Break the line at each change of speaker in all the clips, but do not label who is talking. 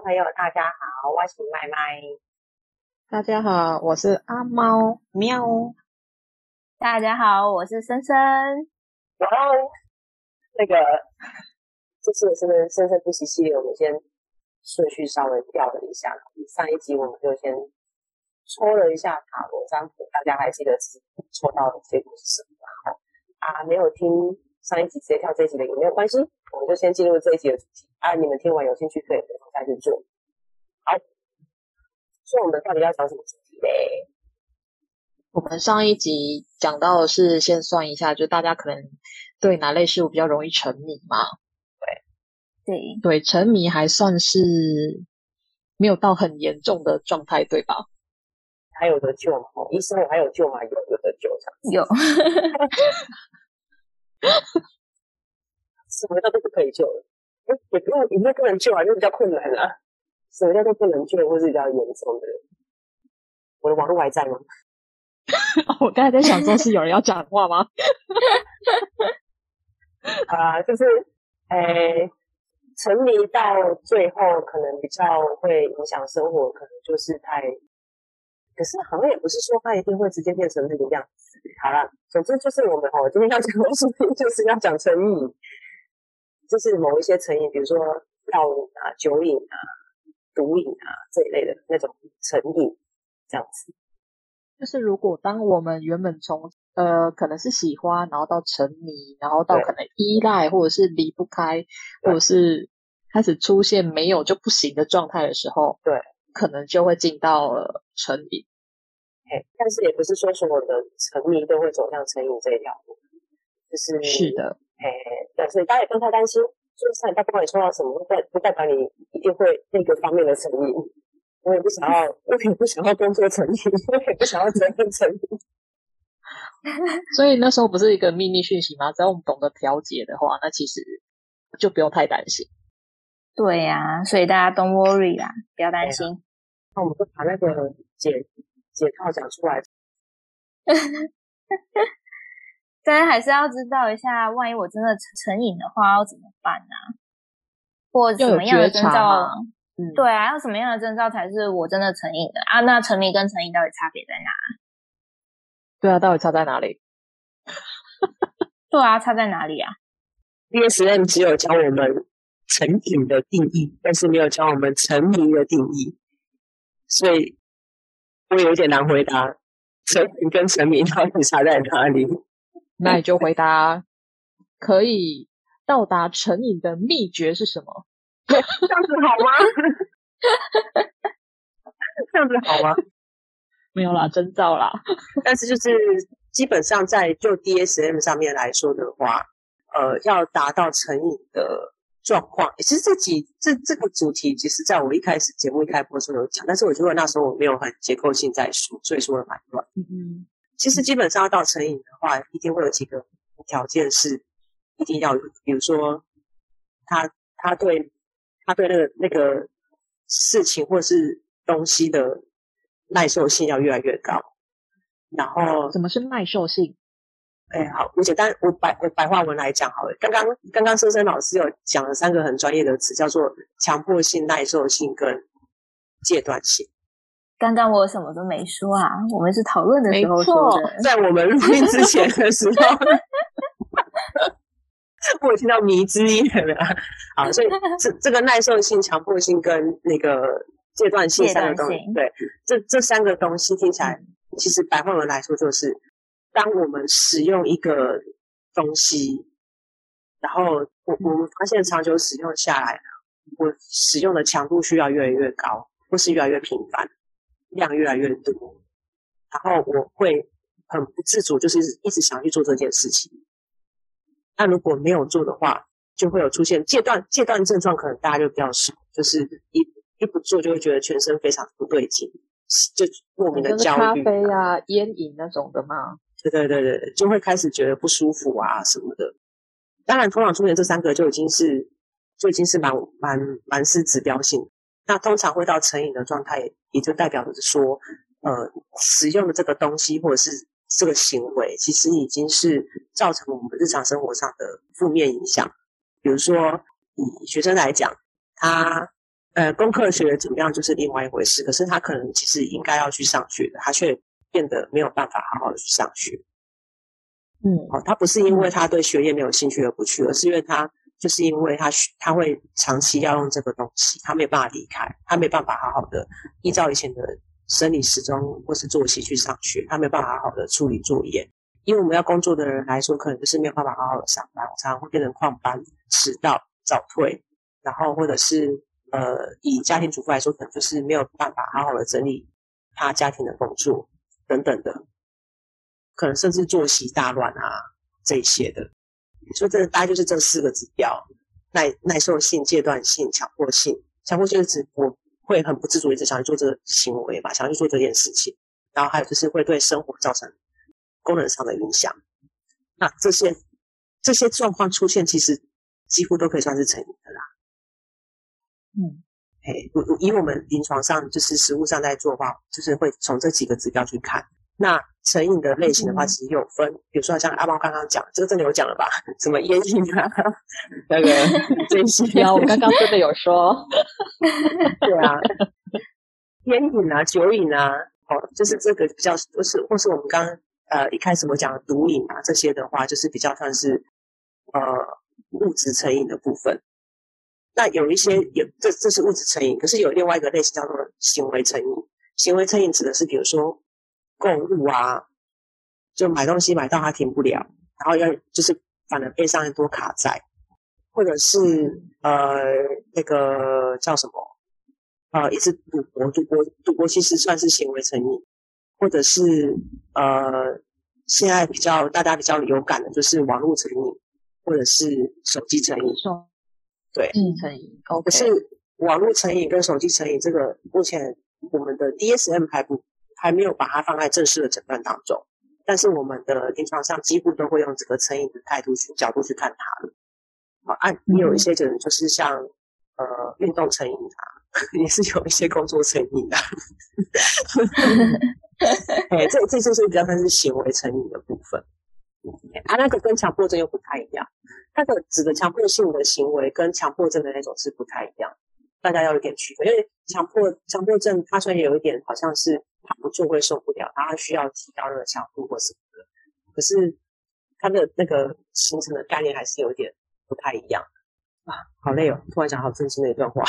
众朋友，大家好，我是麦麦。
大家好，我是阿猫喵。
大家好，我是森森。
然后那个这次是森森不息系列，我们先顺序稍微调了一下。上一集我们就先抽了一下塔罗占卜，大家还记得自己抽到的结果是什么吗？啊，没有听上一集直接跳这一集的也没有关系，我们就先进入这一集的主题。啊，你们听完有兴趣可以再去做。好，所以我们到底要讲什么主题嘞？
我们上一集讲到的是先算一下，就大家可能对哪类事物比较容易沉迷嘛？
对，对，
对，沉迷还算是没有到很严重的状态，对吧？
还有得救吗？医生，我还有救吗？有，有得救，
有。
什么叫都不可以救了？也不用，也不不能救啊，就比较困难啊。什么叫做不能救，或是比较严重的？我的网络还在吗？
我刚才在想说，是有人要讲话吗？
啊，就是，诶、欸，沉迷到最后，可能比较会影响生活，可能就是太……可是好像也不是说他一定会直接变成那个样子。好了，总之就是我们哦，今天要讲的事情就是要讲成瘾。就是某一些成瘾，比如说药瘾啊、酒瘾啊、毒瘾啊这一类的那种成瘾，这样子。
就是如果当我们原本从呃可能是喜欢，然后到沉迷，然后到可能依赖，或者是离不开，或者是开始出现没有就不行的状态的时候，
对，
可能就会进到了成瘾。
嘿，但是也不是说所有的沉迷都会走向成瘾这一条路，就是
是的。
哎，对，所以大家也不用太担心。就算他不管你抽到什么，不代不代表你一定会那个方面的成瘾。我也不想要，我也不想要工作成瘾，我也不想要责任成瘾。
所以那时候不是一个秘密讯息吗？只要我们懂得调节的话，那其实就不用太担心。
对呀、啊，所以大家 don't worry 啦，不要担心。
那我们就把那个解解套讲出来。
但还是要知道一下，万一我真的成瘾的话，要怎么办呢、啊？或什么样的征兆？嗯，对啊，要什么样的征兆才是我真的成瘾的啊？那沉迷跟成瘾到底差别在哪？
对啊，到底差在哪里？
对啊，差在哪里啊
？DSM 只有教我们成瘾的定义，但是没有教我们沉迷的定义，所以我有点难回答，成瘾跟沉迷到底差在哪里？
那你就回答，可以到达成瘾的秘诀是什么？
这样子好吗？这样子好吗？
没有啦，真造啦。
但是就是基本上在就 DSM 上面来说的话，呃，要达到成瘾的状况，其实这几这这个主题，其实在我一开始节目一开播的时候有讲，但是我觉得那时候我没有很结构性在说，所以说的蛮乱。嗯嗯。其实基本上要到成瘾的话，一定会有几个条件是一定要有，比如说他他对他对那个那个事情或者是东西的耐受性要越来越高。然后
什么是耐受性？
哎，好，我简单我白我白话文来讲好了。刚刚刚刚森森老师有讲了三个很专业的词，叫做强迫性、耐受性跟戒断性。
刚刚我什么都没说啊，我们是讨论的时候说的，
在我们录音之前的时候，我听到迷之音了？好，所以这这个耐受性、强迫性跟那个戒断性三个东西，对，这这三个东西听起来，其实白话文来说就是，当我们使用一个东西，然后我我们发现长久使用下来，我使用的强度需要越来越高，或是越来越频繁。量越来越多，然后我会很不自主，就是一直想去做这件事情。那如果没有做的话，就会有出现戒断戒断症状，可能大家就比较少，就是一一不做就会觉得全身非常不对劲，就莫名的焦虑。
咖啡啊、烟瘾那种的吗？
对对对对，就会开始觉得不舒服啊什么的。当然，通常出现这三个就已经是就已经是蛮蛮蛮是指标性。那通常会到成瘾的状态，也就代表着说，呃，使用的这个东西或者是这个行为，其实已经是造成我们日常生活上的负面影响。比如说，以学生来讲，他呃功课学的怎么样就是另外一回事，可是他可能其实应该要去上学的，他却变得没有办法好好的去上学。
嗯，
哦，他不是因为他对学业没有兴趣而不去，而是因为他就是因为他他会长期要用这个东西，他没有办法离开，他没办法好好的依照以前的生理时钟或是作息去上学，他没有办法好好的处理作业。因为我们要工作的人来说，可能就是没有办法好好的上班，常常会变成旷班、迟到、早退，然后或者是呃，以家庭主妇来说，可能就是没有办法好好的整理他家庭的工作等等的。可能甚至作息大乱啊，这些的，所以这大概就是这四个指标：耐耐受性、戒断性、强迫性。强迫性就是指我会很不自主一直想去做这个行为吧，想去做这件事情。然后还有就是会对生活造成功能上的影响。那这些这些状况出现，其实几乎都可以算是成瘾的啦。
嗯，
嘿，以我们临床上就是实物上在做的话，就是会从这几个指标去看。那成瘾的类型的话，其实有分，嗯、比如说像阿猫刚刚讲，这个真的有讲了吧？什么烟瘾啊，那个 这些，
我刚刚真的有说，
对啊，烟瘾啊，酒瘾啊，哦，就是这个比较，或是或是我们刚刚呃一开始我讲的毒瘾啊，这些的话，就是比较算是呃物质成瘾的部分。那有一些有这这是物质成瘾，可是有另外一个类型叫做行为成瘾。行为成瘾指的是，比如说。购物啊，就买东西买到它停不了，然后要就是反而背上很多卡债，或者是呃那个叫什么？呃一直赌博，赌博赌博其实算是行为成瘾，或者是呃现在比较大家比较有感的就是网络成瘾，或者是手机成瘾，对，
嗯，成瘾，
可是网络成瘾跟手机成瘾这个目前我们的 DSM 还不。还没有把它放在正式的诊断当中，但是我们的临床上几乎都会用这个成瘾的态度去角度去看它了。好，啊、也有一些人就是像呃运动成瘾啊，也是有一些工作成瘾的。哎，这这就是比较算是行为成瘾的部分。啊，那个跟强迫症又不太一样，它的指的强迫性的行为跟强迫症的那种是不太一样，大家要有点区分，因为强迫强迫症它虽然有一点好像是。他不做会受不了，他需要提高那个强度或什么的。可是他的那个形成的概念还是有点不太一样啊，好累哦！突然想好正经的一段话。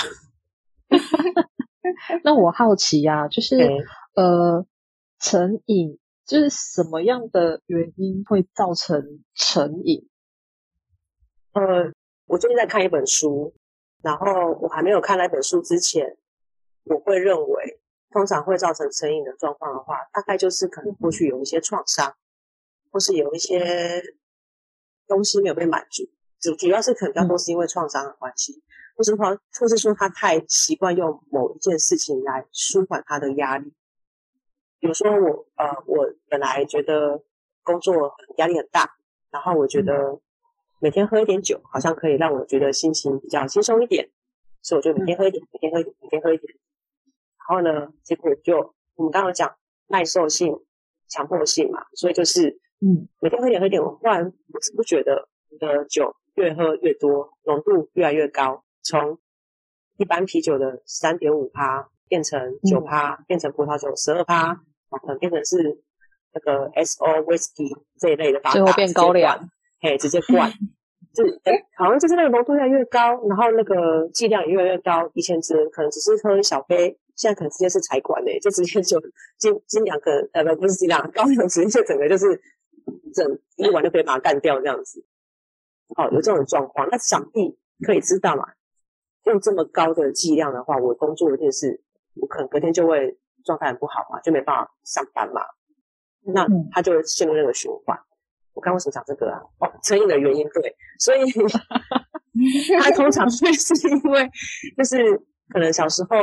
那我好奇呀、啊，就是.呃，成瘾就是什么样的原因会造成成瘾？
呃，我最近在看一本书，然后我还没有看那本书之前，我会认为。通常会造成成瘾的状况的话，大概就是可能过去有一些创伤，或是有一些东西没有被满足，主主要是可能比较多是因为创伤的关系，或是或，或是说他太习惯用某一件事情来舒缓他的压力。比如说我呃，我本来觉得工作压力很大，然后我觉得每天喝一点酒，好像可以让我觉得心情比较轻松一点，所以我就每天喝一点，每天喝一点，每天喝一点。然后呢，结果就我们刚刚讲耐受性、强迫性嘛，所以就是嗯，每天喝一点喝一点，我忽然不知不觉的，你的酒越喝越多，浓度越来越高，从一般啤酒的三点五趴变成九趴，变成葡萄酒十二趴，可能变成是那个 S O whisky 这一类的，
最后变高粱，
嘿，直接灌。就哎，好像就是那个浓度越来越高，然后那个剂量也越来越高。以前只可能只是喝一小杯，现在可能直接是采管的，就直接就斤斤两个呃不不是斤两高粱直接就整个就是整一碗就可以把它干掉这样子。哦，有这种状况，那想必可以知道嘛？用这么高的剂量的话，我工作一定是我可能隔天就会状态很不好嘛，就没办法上班嘛。那他就会陷入那个循环。我刚为什么讲这个啊？哦，成瘾的原因对，所以 他通常会是因为就是可能小时候，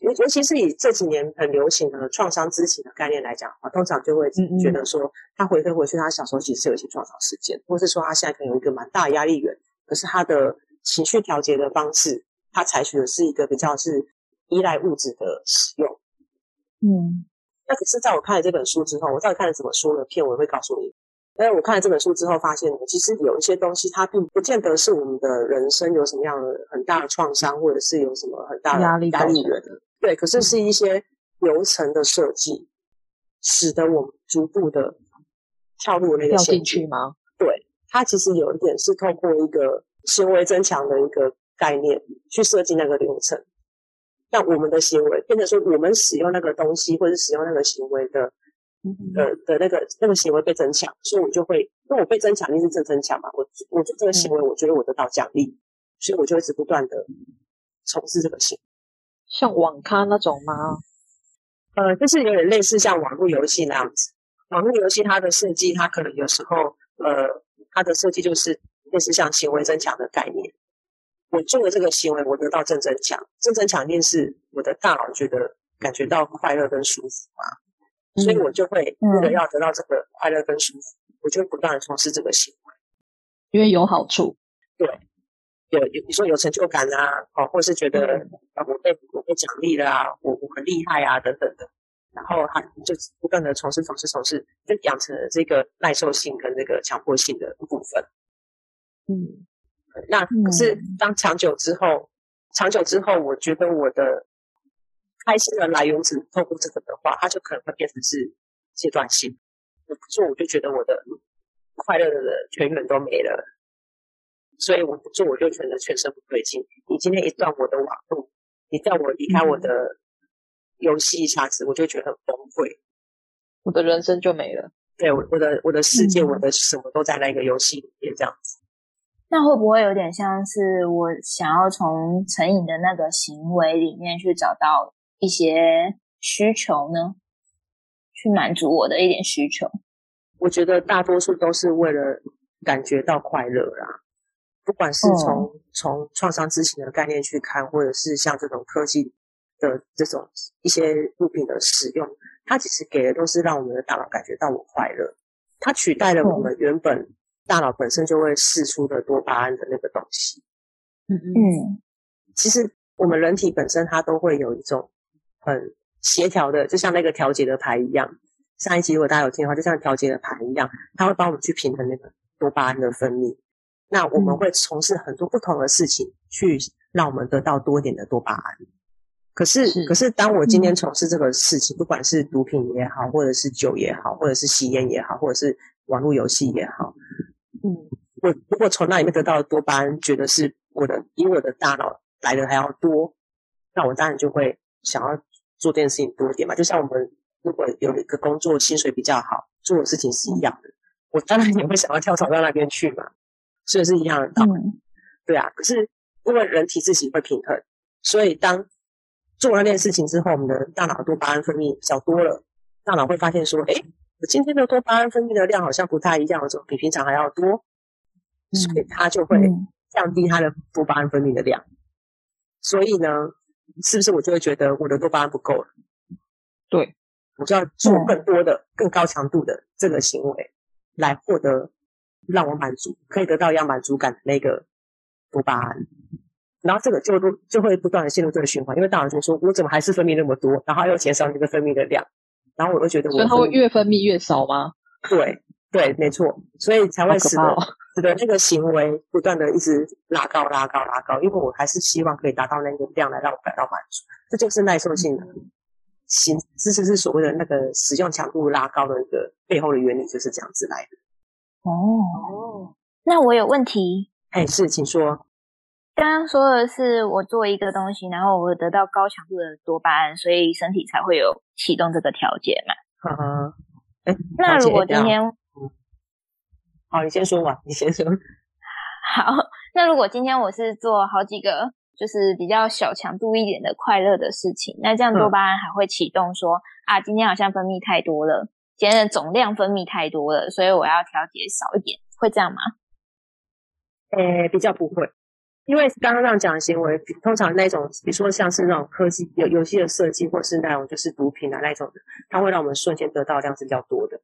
尤尤其是以这几年很流行的创伤知情的概念来讲的话，通常就会觉得说，他回推回去，他小时候其实是有一些创伤事件，或是说他现在可能有一个蛮大的压力源，可是他的情绪调节的方式，他采取的是一个比较是依赖物质的使用。
嗯，
那可是在我看了这本书之后，我到底看了什么书呢片，尾会告诉你。因为我看了这本书之后，发现其实有一些东西，它并不见得是我们的人生有什么样的很大的创伤，或者是有什么很大的压力压力源。对，可是是一些流程的设计，使得我们逐步的跳入那个陷阱
吗？
对，它其实有一点是透过一个行为增强的一个概念去设计那个流程，让我们的行为变成说，我们使用那个东西或者使用那个行为的。的的那个那个行为被增强，所以我就会，因为我被增强，一定是正增强嘛。我我做这个行为，我觉得我得到奖励，所以我就一直不断的从事这个行为。
像网咖那种吗？
呃，就是有点类似像网络游戏那样子。网络游戏它的设计，它可能有时候，呃，它的设计就是类似像行为增强的概念。我做了这个行为，我得到正增强，正增强一定是我的大脑觉得感觉到快乐跟舒服嘛。所以我就会为了要得到这个快乐跟舒服，嗯、我就会不断的从事这个行为，
因为有好处。
对，有有你说有成就感啊，哦，或是觉得啊我被我被奖励了啊，我我很厉害啊等等的，然后他就不断的从事从事从事，就养成了这个耐受性跟这个强迫性的部分。
嗯，
那可是当长久之后，长久之后，我觉得我的。开心的来源只透过这个的话，它就可能会变成是阶段性。我不做，我就觉得我的快乐的泉源都没了，所以我不做，我就觉得全身不对劲。你今天一断我的网络，你叫我离开我的游戏一下子，我就觉得很崩溃，
我的人生就没了。
对，我我的我的世界，我的什么都在那个游戏里面，这样子。
那会不会有点像是我想要从成瘾的那个行为里面去找到？一些需求呢，去满足我的一点需求。
我觉得大多数都是为了感觉到快乐啦。不管是从从创伤知情的概念去看，或者是像这种科技的这种一些物品的使用，它其实给的都是让我们的大脑感觉到我快乐。它取代了我们原本大脑本身就会释出的多巴胺的那个东西。
嗯嗯，
其实我们人体本身它都会有一种。很协调的，就像那个调节的牌一样。上一集如果大家有听的话，就像调节的牌一样，它会帮我们去平衡那个多巴胺的分泌。那我们会从事很多不同的事情，去让我们得到多一点的多巴胺。可是，是可是当我今天从事这个事情，嗯、不管是毒品也好，或者是酒也好，或者是吸烟也好，或者是网络游戏也好，嗯，我如果从那里面得到的多巴胺，觉得是我的比我的大脑来的还要多，那我当然就会想要。做这件事情多一点嘛，就像我们如果有一个工作薪水比较好，做的事情是一样的，我当然也会想要跳槽到那边去嘛，所以是一样的道理。嗯、对啊，可是因为人体自己会平衡，所以当做了那件事情之后，我们的大脑多巴胺分泌比较多了，大脑会发现说，哎，我今天的多巴胺分泌的量好像不太一样，怎么比平常还要多？所以它就会降低它的多巴胺分泌的量。所以呢，是不是我就会觉得我的多巴胺不够了？
对，
我就要做更多的、嗯、更高强度的这个行为，来获得让我满足、可以得到一样满足感的那个多巴胺。然后这个就都就会不断的陷入这个循环，因为大脑就说：“我怎么还是分泌那么多？”然后又减少这个分泌的量，然后我就觉得我，
所以它会越分泌越少吗？
对。对，没错，所以才会使得使得那个行为不断的一直拉高、拉高、拉高，因为我还是希望可以达到那个量来让我感到满足，这就是耐受性的行，这就是所谓的那个使用强度拉高的一个背后的原理，就是这样子来的。
哦，那我有问题。
哎，是，请说。
刚刚说的是我做一个东西，然后我得到高强度的多巴胺，所以身体才会有启动这个调节嘛。
哈哈。
哎，那如果今天。
好，你先说吧，你先说。
好，那如果今天我是做好几个，就是比较小强度一点的快乐的事情，那这样多巴胺还会启动说，嗯、啊，今天好像分泌太多了，今天的总量分泌太多了，所以我要调节少一点，会这样吗？
呃，比较不会，因为刚刚这样讲的行为，通常那种，比如说像是那种科技游游戏的设计，或是那种就是毒品啊那种的，它会让我们瞬间得到量是比较多的。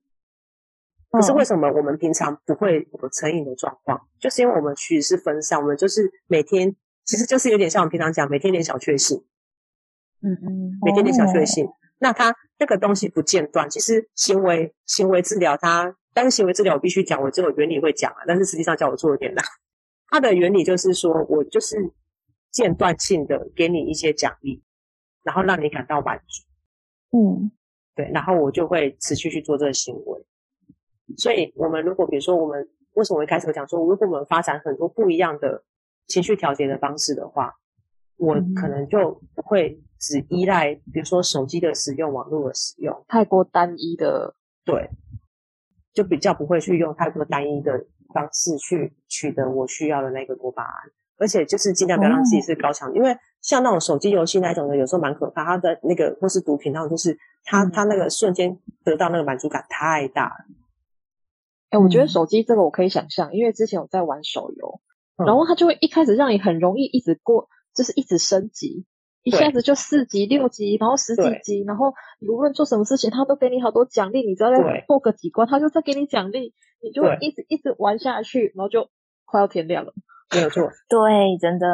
可是为什么我们平常不会有成瘾的状况？就是因为我们其实是分散，我们就是每天，其实就是有点像我们平常讲，每天点小确幸。
嗯嗯，
每天点小确幸。那它那个东西不间断，其实行为行为治疗它，但是行为治疗我必须讲，我这个原理会讲啊，但是实际上叫我做有点难。它的原理就是说，我就是间断性的给你一些奖励，然后让你感到满足。
嗯，
对，然后我就会持续去做这个行为。所以，我们如果比如说，我们为什么我一开始会讲说，如果我们发展很多不一样的情绪调节的方式的话，我可能就不会只依赖，比如说手机的使用、网络的使用，
太过单一的，
对，就比较不会去用太过单一的。方式去取得我需要的那个多巴胺，而且就是尽量不要让自己是高强，哦、因为像那种手机游戏那种的，有时候蛮可怕。它的那个或是毒品那种，就是它它那个瞬间得到那个满足感太大了。
哎、欸，我觉得手机这个我可以想象，因为之前我在玩手游，嗯、然后它就会一开始让你很容易一直过，就是一直升级。一下子就四级、六级，然后十几
级，
然后你无论做什么事情，它都给你好多奖励。你只要再过个几关，对他就再给你奖励，你就会一直一直玩下去，然后就快要天亮了。
没有错，
对，真的。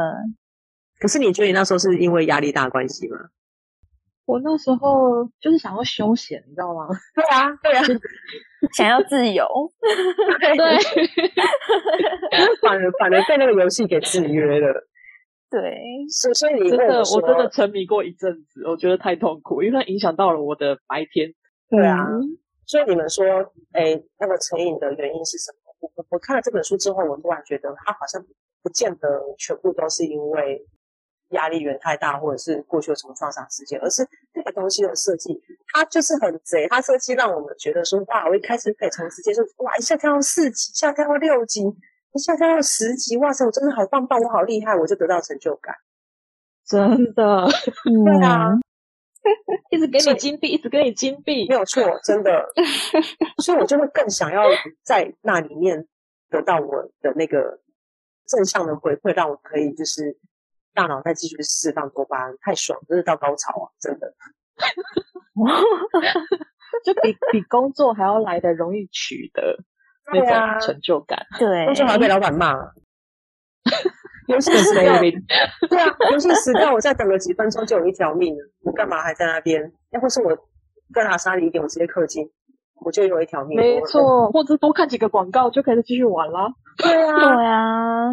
可是你觉得你那时候是因为压力大关系吗？
我那时候就是想要休闲，你知道吗？
对啊，对啊，
想要自由。
对，
反而反而被那个游戏给制约了。
对，
所所以你
真的，我真的沉迷过一阵子，我觉得太痛苦，因为它影响到了我的白天。
对啊，所以你们说，哎，那个成瘾的原因是什么？我我看了这本书之后，我突然觉得，它好像不见得全部都是因为压力源太大，或者是过去有什么创伤事件，而是这个东西的设计，它就是很贼，它设计让我们觉得说，哇，我一开始可以从直接就，哇，一下跳到四级，一下跳到六级。一下跳到十级，哇塞！我真的好棒棒，我好厉害，我就得到成就感。
真的，
对啊，
一直给你金币，一直给你金币，
没有错，真的。所以我就会更想要在那里面得到我的那个正向的回馈，让我可以就是大脑再继续释放多巴胺，太爽，真是到高潮啊！真的，
就比比工作还要来的容易取得。那种成就感，
对，
工作还要被老板骂，游戏死掉，对啊，游戏死掉，我再等了几分钟就有一条命了，我干嘛还在那边？要不是我更阿莎力一点，我直接氪金，我就有一条命。
没错，或者多看几个广告就可以继续玩了。
对啊，对啊。